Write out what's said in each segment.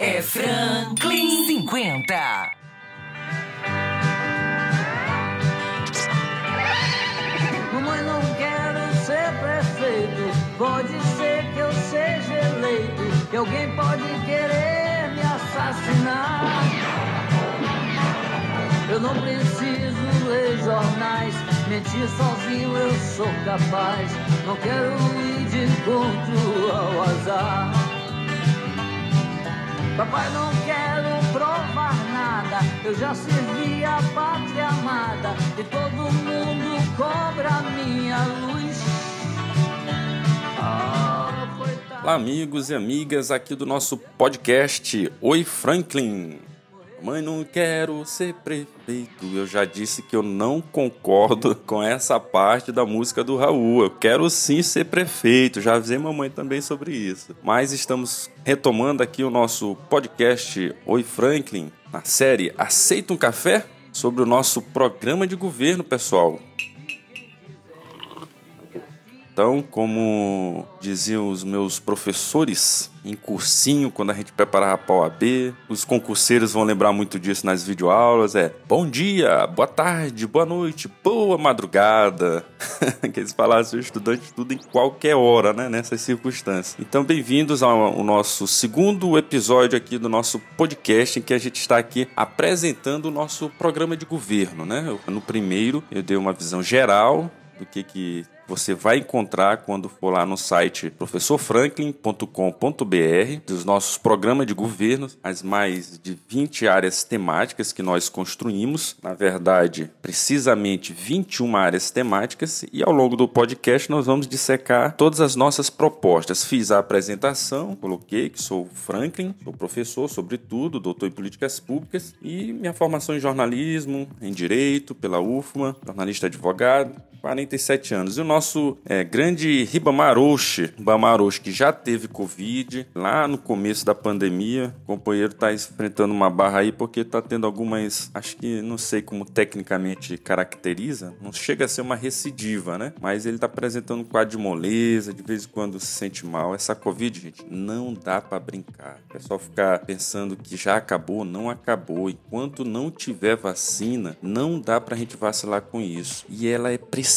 É Franklin 50. Mamãe, não quero ser prefeito. Pode ser que eu seja eleito. Que alguém pode querer me assassinar. Eu não preciso ler jornais. Mentir sozinho eu sou capaz. Não quero ir de encontro ao azar. Papai, não quero provar nada. Eu já servi a pátria amada. E todo mundo cobra minha luz. Olá, amigos e amigas aqui do nosso podcast Oi Franklin. Mãe, não quero ser prefeito. Eu já disse que eu não concordo com essa parte da música do Raul. Eu quero sim ser prefeito. Já avisei mamãe também sobre isso. Mas estamos retomando aqui o nosso podcast Oi Franklin, na série Aceita um Café? Sobre o nosso programa de governo, pessoal. Então, como diziam os meus professores em cursinho, quando a gente preparava para a OAB, os concurseiros vão lembrar muito disso nas videoaulas, é bom dia, boa tarde, boa noite, boa madrugada. que eles falassem o estudante tudo em qualquer hora, né, nessas circunstâncias. Então, bem-vindos ao, nosso segundo episódio aqui do nosso podcast, em que a gente está aqui apresentando o nosso programa de governo, né? No primeiro, eu dei uma visão geral do que, que você vai encontrar quando for lá no site professorfranklin.com.br dos nossos programas de governo, as mais de 20 áreas temáticas que nós construímos, na verdade, precisamente 21 áreas temáticas, e ao longo do podcast nós vamos dissecar todas as nossas propostas. Fiz a apresentação, coloquei que sou Franklin, sou professor, sobretudo, doutor em políticas públicas, e minha formação em jornalismo, em direito, pela UFMA, jornalista advogado, 47 anos. E o nosso é, grande Ribamar Oxi, que já teve Covid lá no começo da pandemia. O companheiro está enfrentando uma barra aí porque está tendo algumas, acho que não sei como tecnicamente caracteriza, não chega a ser uma recidiva, né? Mas ele está apresentando um quadro de moleza, de vez em quando se sente mal. Essa Covid, gente, não dá para brincar. O pessoal ficar pensando que já acabou, não acabou. Enquanto não tiver vacina, não dá pra gente vacilar com isso. E ela é precisa.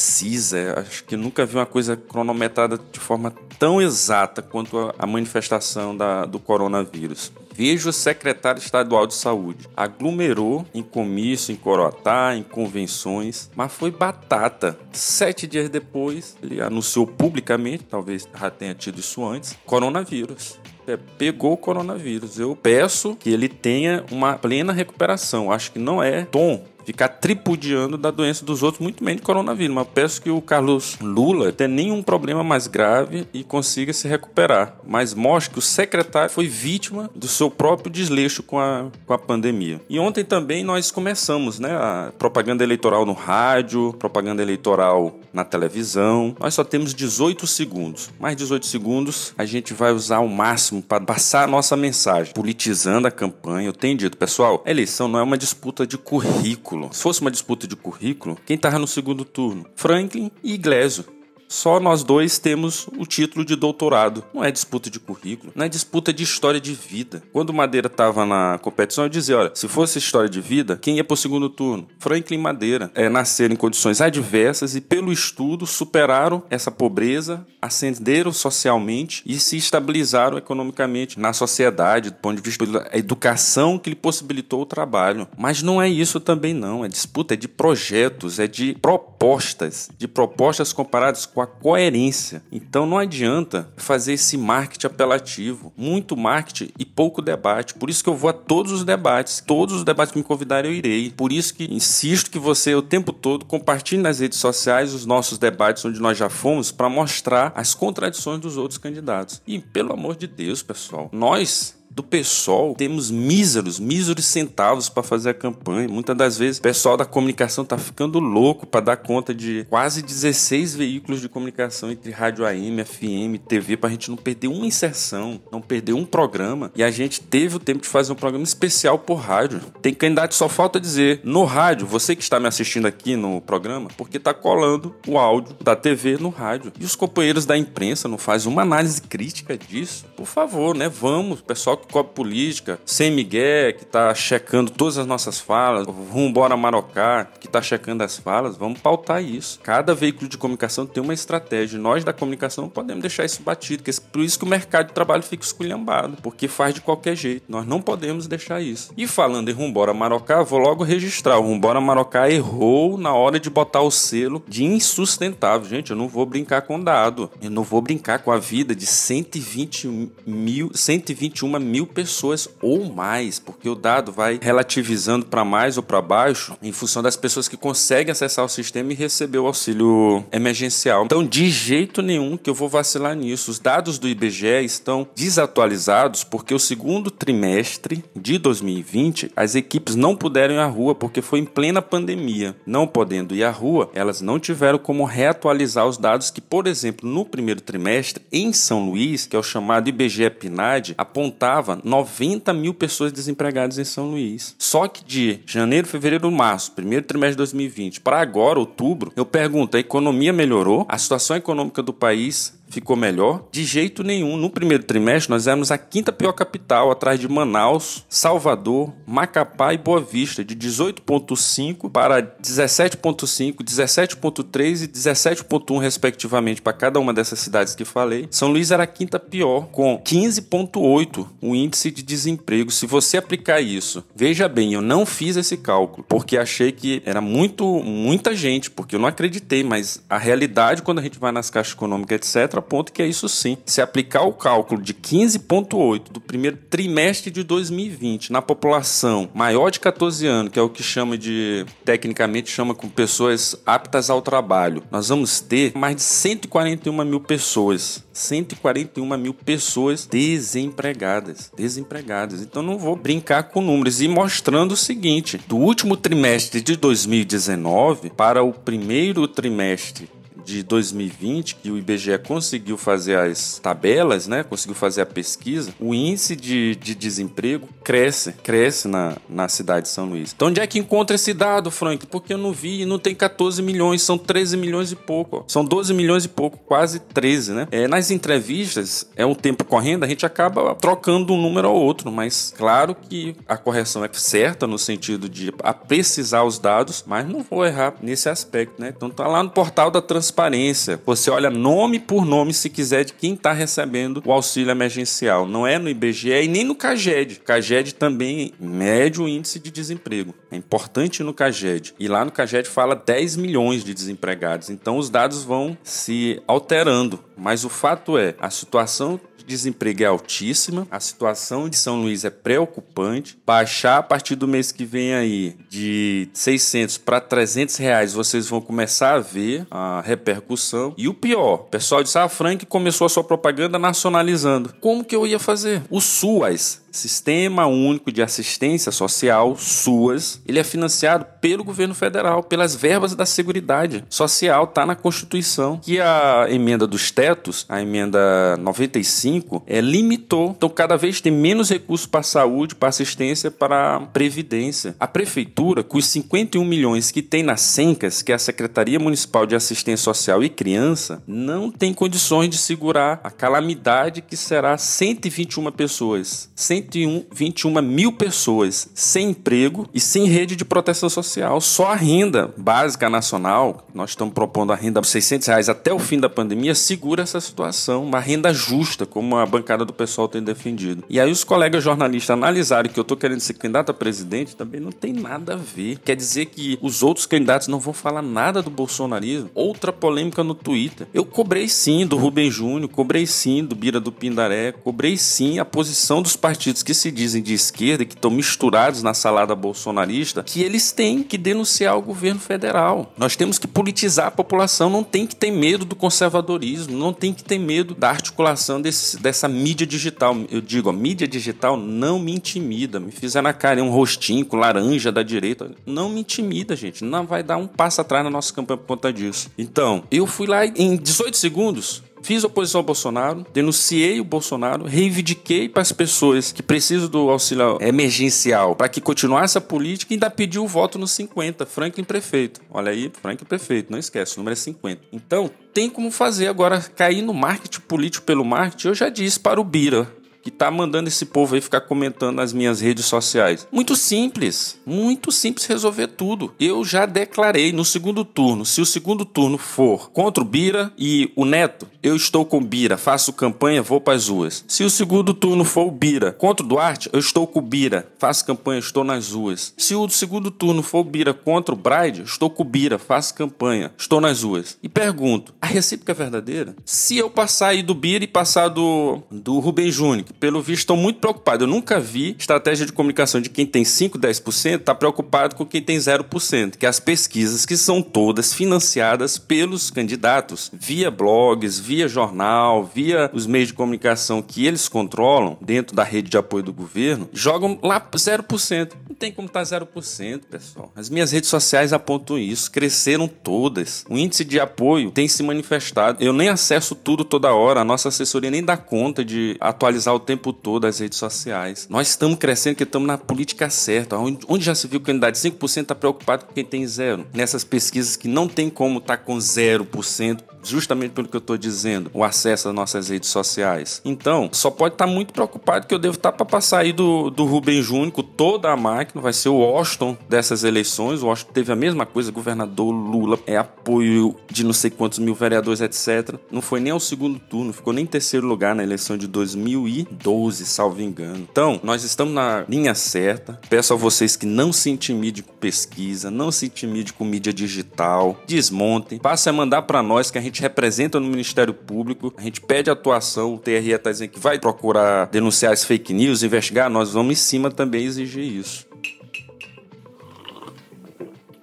Eu Acho que nunca vi uma coisa cronometrada de forma tão exata quanto a- manifestação da, do coronavírus. Veja o secretário estadual de saúde. Aglomerou em comício, em Corotá, em convenções, mas foi batata. Sete dias depois, ele anunciou publicamente, talvez já tenha tido isso antes, coronavírus. É, pegou o coronavírus. Eu peço que ele tenha uma plena recuperação. Acho que não é tom ficar tripudiando da doença dos outros, muito menos de coronavírus. Mas peço que o Carlos Lula tenha nenhum problema mais grave e consiga se recuperar. Mas mostre que o secretário foi vítima do seu próprio desleixo com a, com a pandemia. E ontem também nós começamos, né? A propaganda eleitoral no rádio, propaganda eleitoral na televisão. Nós só temos 18 segundos. Mais 18 segundos a gente vai usar o máximo para passar a nossa mensagem, politizando a campanha. Eu tenho dito, pessoal, a eleição não é uma disputa de currículo. Se fosse uma disputa de currículo, quem estava no segundo turno? Franklin e Iglesio. Só nós dois temos o título de doutorado. Não é disputa de currículo, não é disputa de história de vida. Quando o Madeira estava na competição, eu dizia: olha, se fosse história de vida, quem ia para o segundo turno? Franklin Madeira. É, nasceram em condições adversas e, pelo estudo, superaram essa pobreza, ascenderam socialmente e se estabilizaram economicamente na sociedade, do ponto de vista da educação que lhe possibilitou o trabalho. Mas não é isso também, não. É disputa, é de projetos, é de propostas, de propostas comparadas com a coerência. Então não adianta fazer esse marketing apelativo. Muito marketing e pouco debate. Por isso que eu vou a todos os debates. Todos os debates que me convidarem eu irei. Por isso que insisto que você o tempo todo compartilhe nas redes sociais os nossos debates onde nós já fomos para mostrar as contradições dos outros candidatos. E pelo amor de Deus, pessoal, nós do PSOL temos míseros, míseros centavos para fazer a campanha. Muitas das vezes o pessoal da comunicação tá ficando louco para dar conta de quase 16 veículos de comunicação entre rádio AM, FM, TV, para a gente não perder uma inserção, não perder um programa. E a gente teve o tempo de fazer um programa especial por rádio. Tem candidato só falta dizer no rádio, você que está me assistindo aqui no programa, porque tá colando o áudio da TV no rádio. E os companheiros da imprensa não fazem uma análise crítica disso? Por favor, né? Vamos, pessoal cop política, sem Miguel, que tá checando todas as nossas falas, Rumbora Marocá, que tá checando as falas, vamos pautar isso. Cada veículo de comunicação tem uma estratégia. Nós da comunicação não podemos deixar isso batido, que é por isso que o mercado de trabalho fica esculhambado, porque faz de qualquer jeito. Nós não podemos deixar isso. E falando em Rumbora Marocá, vou logo registrar. O Rumbora Marocá errou na hora de botar o selo de insustentável. Gente, eu não vou brincar com dado. Eu não vou brincar com a vida de 120 mil, 121 mil pessoas ou mais, porque o dado vai relativizando para mais ou para baixo em função das pessoas que conseguem acessar o sistema e receber o auxílio emergencial. Então, de jeito nenhum que eu vou vacilar nisso. Os dados do IBGE estão desatualizados porque o segundo trimestre de 2020 as equipes não puderam ir à rua porque foi em plena pandemia. Não podendo ir à rua, elas não tiveram como reatualizar os dados que, por exemplo, no primeiro trimestre, em São Luís, que é o chamado IBGE PNAD, apontava 90 mil pessoas desempregadas em São Luís. Só que de janeiro, fevereiro, março, primeiro trimestre de 2020, para agora, outubro, eu pergunto: a economia melhorou? A situação econômica do país ficou melhor? De jeito nenhum. No primeiro trimestre, nós éramos a quinta pior capital, atrás de Manaus, Salvador, Macapá e Boa Vista, de 18,5 para 17,5, 17,3 e 17,1, respectivamente, para cada uma dessas cidades que falei. São Luís era a quinta pior, com 15,8 o índice de desemprego. Se você aplicar isso, veja bem, eu não fiz esse cálculo, porque achei que era muito, muita gente, porque eu não acreditei, mas a realidade, quando a gente vai nas caixas econômicas, etc., ponto que é isso sim. Se aplicar o cálculo de 15,8 do primeiro trimestre de 2020 na população maior de 14 anos, que é o que chama de, tecnicamente, chama com pessoas aptas ao trabalho, nós vamos ter mais de 141 mil pessoas. 141 mil pessoas desempregadas. Desempregadas. Então não vou brincar com números. E mostrando o seguinte: do último trimestre de 2019 para o primeiro trimestre de 2020, que o IBGE conseguiu fazer as tabelas, né? Conseguiu fazer a pesquisa, o índice de, de desemprego cresce, cresce na, na cidade de São Luís. Então onde é que encontra esse dado, Frank? Porque eu não vi, não tem 14 milhões, são 13 milhões e pouco. Ó. São 12 milhões e pouco, quase 13, né? É, nas entrevistas, é um tempo correndo, a gente acaba trocando um número ou outro, mas claro que a correção é certa no sentido de precisar os dados, mas não vou errar nesse aspecto, né? Então tá lá no portal da transparência transparência. Você olha nome por nome, se quiser, de quem está recebendo o auxílio emergencial. Não é no IBGE e nem no CAGED. CAGED também mede o índice de desemprego. É importante no CAGED. E lá no CAGED fala 10 milhões de desempregados. Então os dados vão se alterando. Mas o fato é, a situação desemprego é altíssima, a situação de São Luís é preocupante. Baixar a partir do mês que vem aí de 600 para 300 reais, vocês vão começar a ver a repercussão. E o pior, o pessoal de Safranque começou a sua propaganda nacionalizando. Como que eu ia fazer? O SUAS, Sistema Único de Assistência Social, SUAS, ele é financiado pelo governo federal, pelas verbas da Seguridade Social, tá na Constituição. Que a emenda dos tetos, a emenda 95, é, limitou. Então, cada vez tem menos recursos para saúde, para assistência, para previdência. A prefeitura, com os 51 milhões que tem na SENCAS, que é a Secretaria Municipal de Assistência Social e Criança, não tem condições de segurar a calamidade que será 121 pessoas. 121 mil pessoas sem emprego e sem rede de proteção social. Só a renda básica nacional, nós estamos propondo a renda de 600 reais até o fim da pandemia, segura essa situação. Uma renda justa, como a bancada do pessoal tem defendido. E aí os colegas jornalistas analisaram que eu estou querendo ser candidato a presidente, também não tem nada a ver. Quer dizer que os outros candidatos não vão falar nada do bolsonarismo? Outra polêmica no Twitter. Eu cobrei sim do Rubem Júnior, cobrei sim do Bira do Pindaré, cobrei sim a posição dos partidos partidos que se dizem de esquerda que estão misturados na salada bolsonarista, que eles têm que denunciar o governo federal. Nós temos que politizar a população, não tem que ter medo do conservadorismo, não tem que ter medo da articulação desse, dessa mídia digital. Eu digo, a mídia digital não me intimida. Me fizeram na cara um rostinho com laranja da direita. Não me intimida, gente. Não vai dar um passo atrás na nossa campanha por conta disso. Então, eu fui lá em 18 segundos, Fiz oposição ao Bolsonaro, denunciei o Bolsonaro, reivindiquei para as pessoas que precisam do auxílio emergencial para que continuasse a política e ainda pedi o voto no 50, Franklin prefeito. Olha aí, Franklin prefeito, não esquece, o número é 50. Então, tem como fazer agora cair no marketing político pelo marketing. Eu já disse para o Bira, que tá mandando esse povo aí ficar comentando nas minhas redes sociais? Muito simples, muito simples resolver tudo. Eu já declarei no segundo turno, se o segundo turno for contra o Bira e o Neto, eu estou com o Bira, faço campanha, vou para as ruas. Se o segundo turno for o Bira contra o Duarte, eu estou com o Bira, faço campanha, estou nas ruas. Se o segundo turno for o Bira contra o Bride, estou com o Bira, faço campanha, estou nas ruas. E pergunto, a recíproca é verdadeira? Se eu passar aí do Bira e passar do, do Rubem Júnior, pelo visto estão muito preocupados, eu nunca vi estratégia de comunicação de quem tem 5, 10% tá preocupado com quem tem 0%, que é as pesquisas que são todas financiadas pelos candidatos, via blogs, via jornal, via os meios de comunicação que eles controlam dentro da rede de apoio do governo, jogam lá 0%. Tem como estar tá 0%, pessoal. As minhas redes sociais apontam isso, cresceram todas. O índice de apoio tem se manifestado. Eu nem acesso tudo toda hora, a nossa assessoria nem dá conta de atualizar o tempo todo as redes sociais. Nós estamos crescendo que estamos na política certa. Onde já se viu que o candidato de 5% está preocupado com quem tem zero? Nessas pesquisas que não tem como estar tá com 0%, justamente pelo que eu estou dizendo, o acesso às nossas redes sociais. Então, só pode estar tá muito preocupado que eu devo estar tá para passar aí do, do Rubem Júnior com toda a máquina, vai ser o Washington dessas eleições. O Washington teve a mesma coisa, governador Lula, é apoio de não sei quantos mil vereadores, etc. Não foi nem ao segundo turno, ficou nem em terceiro lugar na eleição de 2012, salvo engano. Então, nós estamos na linha certa. Peço a vocês que não se intimidem com pesquisa, não se intimidem com mídia digital, desmontem, passe a mandar para nós que a gente gente representa no Ministério Público, a gente pede atuação, o TRE está dizendo que vai procurar denunciar as fake news, investigar, nós vamos em cima também exigir isso.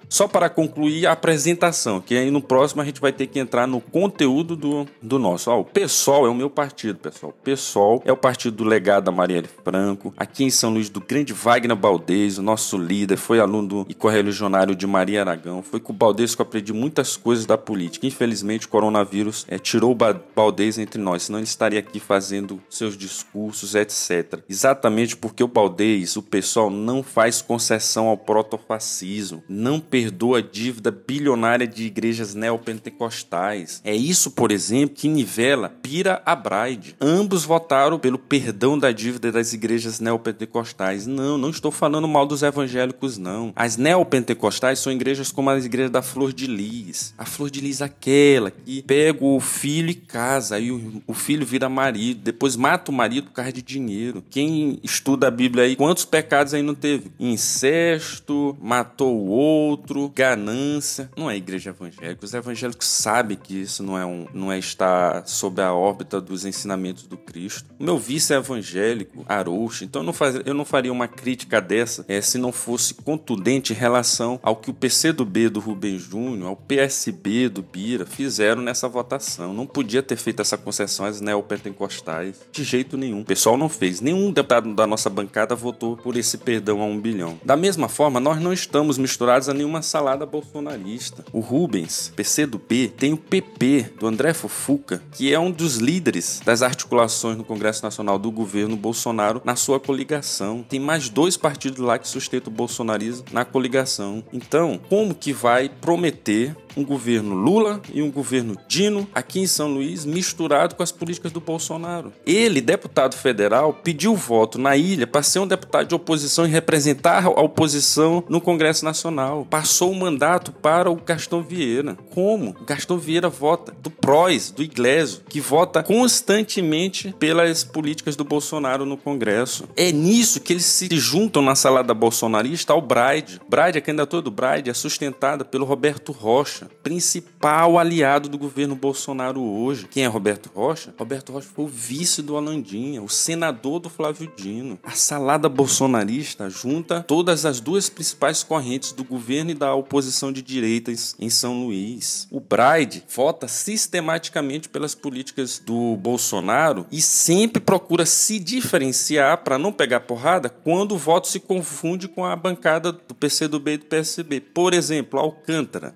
Só para concluir a apresentação, que aí no próximo a gente vai ter que entrar no conteúdo do, do nosso. O PSOL é o meu partido, pessoal. O PSOL é o partido do legado da Marielle Franco, aqui em São Luís, do grande Wagner Baldez, o nosso líder, foi aluno e correligionário de Maria Aragão. Foi com o Baldez que eu aprendi muitas coisas da política. Infelizmente, o coronavírus é, tirou o Baldez entre nós, senão ele estaria aqui fazendo seus discursos, etc. Exatamente porque o Baldez, o PSOL, não faz concessão ao protofascismo, não perdoa a dívida bilionária de igrejas neopentecostais. É isso, por exemplo, que nivela Pira a Bride. Ambos votaram pelo perdão da dívida das igrejas neopentecostais. Não, não estou falando mal dos evangélicos, não. As neopentecostais são igrejas como as igrejas da Flor de Lis. A Flor de Lis, aquela que pega o filho e casa, aí o, o filho vira marido, depois mata o marido por causa de dinheiro. Quem estuda a Bíblia aí, quantos pecados aí não teve? Incesto, matou o outro outro, ganância. Não é igreja evangélica. Os evangélicos sabem que isso não é, um, não é estar sob a órbita dos ensinamentos do Cristo. O meu vice é evangélico, Arouxa, então eu não, faz, eu não faria uma crítica dessa é, se não fosse contundente em relação ao que o PCdoB do Rubem Júnior, ao PSB do Bira fizeram nessa votação. Não podia ter feito essa concessão às neopentecostais de jeito nenhum. O pessoal não fez. Nenhum deputado da nossa bancada votou por esse perdão a um bilhão. Da mesma forma, nós não estamos misturados a nenhuma uma salada bolsonarista. O Rubens, PC do P, tem o PP do André Fofuca, que é um dos líderes das articulações no Congresso Nacional do governo Bolsonaro na sua coligação. Tem mais dois partidos lá que sustentam o bolsonarismo na coligação. Então, como que vai prometer um governo Lula e um governo Dino aqui em São Luís, misturado com as políticas do Bolsonaro. Ele, deputado federal, pediu voto na ilha para ser um deputado de oposição e representar a oposição no Congresso Nacional. Passou o mandato para o Gastão Vieira. Como? O Gastão Vieira vota do PROS, do Iglesio, que vota constantemente pelas políticas do Bolsonaro no Congresso. É nisso que eles se juntam na salada bolsonarista ao Braide. Braide, a candidatura do Braide é sustentada pelo Roberto Rocha, principal aliado do governo Bolsonaro hoje. Quem é Roberto Rocha? Roberto Rocha foi o vice do Alandinha, o senador do Flávio Dino. A salada bolsonarista junta todas as duas principais correntes do governo e da oposição de direitas em São Luís. O Braide vota sistematicamente pelas políticas do Bolsonaro e sempre procura se diferenciar para não pegar porrada quando o voto se confunde com a bancada do PCdoB e do PSB. Por exemplo, Alcântara.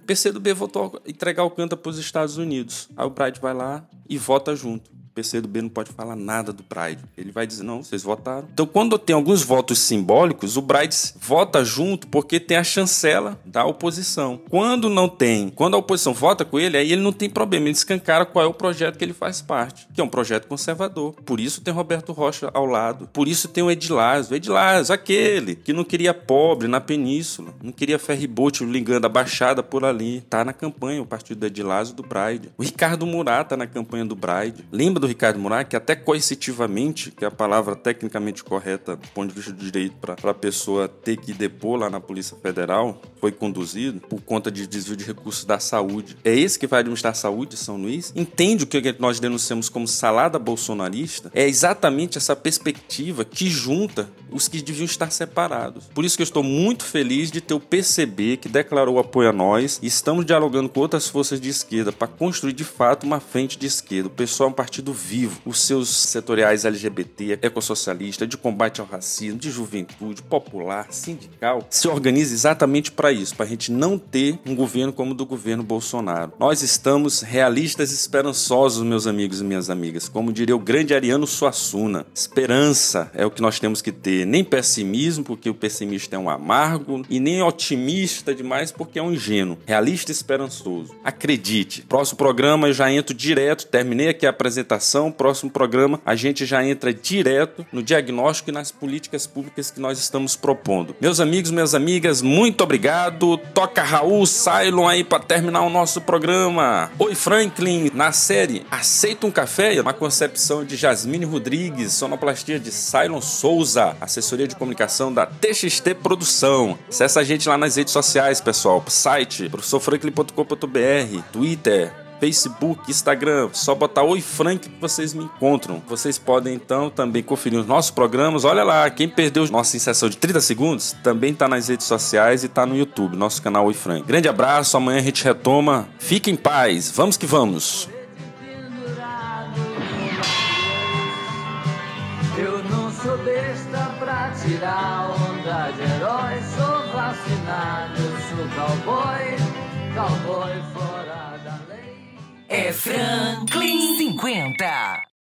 O PCdoB votou entregar Alcântara para os Estados Unidos. Aí o Bride vai lá e vota junto. PCdoB não pode falar nada do Pride. Ele vai dizer, não, vocês votaram. Então, quando tem alguns votos simbólicos, o Brides vota junto porque tem a chancela da oposição. Quando não tem, quando a oposição vota com ele, aí ele não tem problema, ele escancara qual é o projeto que ele faz parte, que é um projeto conservador. Por isso tem Roberto Rocha ao lado, por isso tem o Edilásio. Edilásio, aquele que não queria pobre na península, não queria ferryboat ligando a baixada por ali. Tá na campanha o partido do Edilásio do Bride. O Ricardo Murat tá na campanha do Bride. Lembra do Ricardo Murat que até coercitivamente, que é a palavra tecnicamente correta do ponto de vista do direito para a pessoa ter que depor lá na Polícia Federal, foi conduzido por conta de desvio de recursos da saúde. É esse que vai administrar a saúde de São Luís? Entende o que nós denunciamos como salada bolsonarista? É exatamente essa perspectiva que junta os que deviam estar separados. Por isso que eu estou muito feliz de ter o PCB que declarou apoio a nós e estamos dialogando com outras forças de esquerda para construir de fato uma frente de esquerda. O pessoal é um partido vivo. Os seus setoriais LGBT, ecossocialista, de combate ao racismo, de juventude, popular, sindical, se organiza exatamente para isso, para a gente não ter um governo como o do governo Bolsonaro. Nós estamos realistas e esperançosos, meus amigos e minhas amigas. Como diria o grande Ariano Suassuna, esperança é o que nós temos que ter nem pessimismo, porque o pessimista é um amargo, e nem otimista demais, porque é um ingênuo. Realista e esperançoso. Acredite. Próximo programa eu já entro direto, terminei aqui a apresentação. Próximo programa a gente já entra direto no diagnóstico e nas políticas públicas que nós estamos propondo. Meus amigos, minhas amigas, muito obrigado. Toca Raul Cylon aí para terminar o nosso programa. Oi, Franklin, na série Aceita um Café, uma concepção de Jasmine Rodrigues, sonoplastia de Cylon Souza, assessoria de comunicação da TXT Produção. Acesse a gente lá nas redes sociais, pessoal. Site professorfranklin.com.br, Twitter, Facebook, Instagram, só botar Oi Frank que vocês me encontram. Vocês podem então também conferir os nossos programas. Olha lá, quem perdeu nossa inserção de 30 segundos também tá nas redes sociais e tá no YouTube, nosso canal Oi Frank. Grande abraço, amanhã a gente retoma. Fique em paz, vamos que vamos. Eu não sou besta pra tirar onda de herói. Sou vacinado, sou cowboy, cowboy. É Franklin 50.